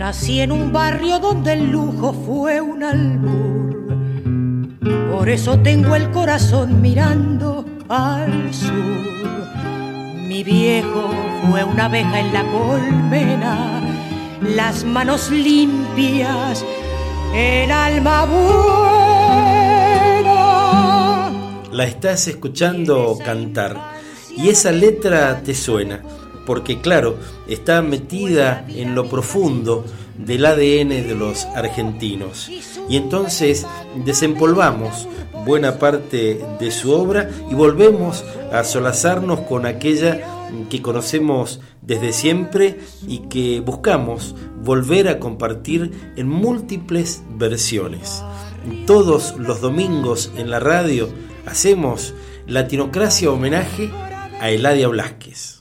Nací en un barrio donde el lujo fue un albur. Por eso tengo el corazón mirando al sur. Mi viejo fue una abeja en la colmena, las manos limpias, el alma buena. La estás escuchando cantar y esa letra te suena porque claro, está metida en lo profundo del ADN de los argentinos. Y entonces desempolvamos buena parte de su obra y volvemos a solazarnos con aquella que conocemos desde siempre y que buscamos volver a compartir en múltiples versiones. Todos los domingos en la radio hacemos Latinocracia homenaje a Eladia Blasquez.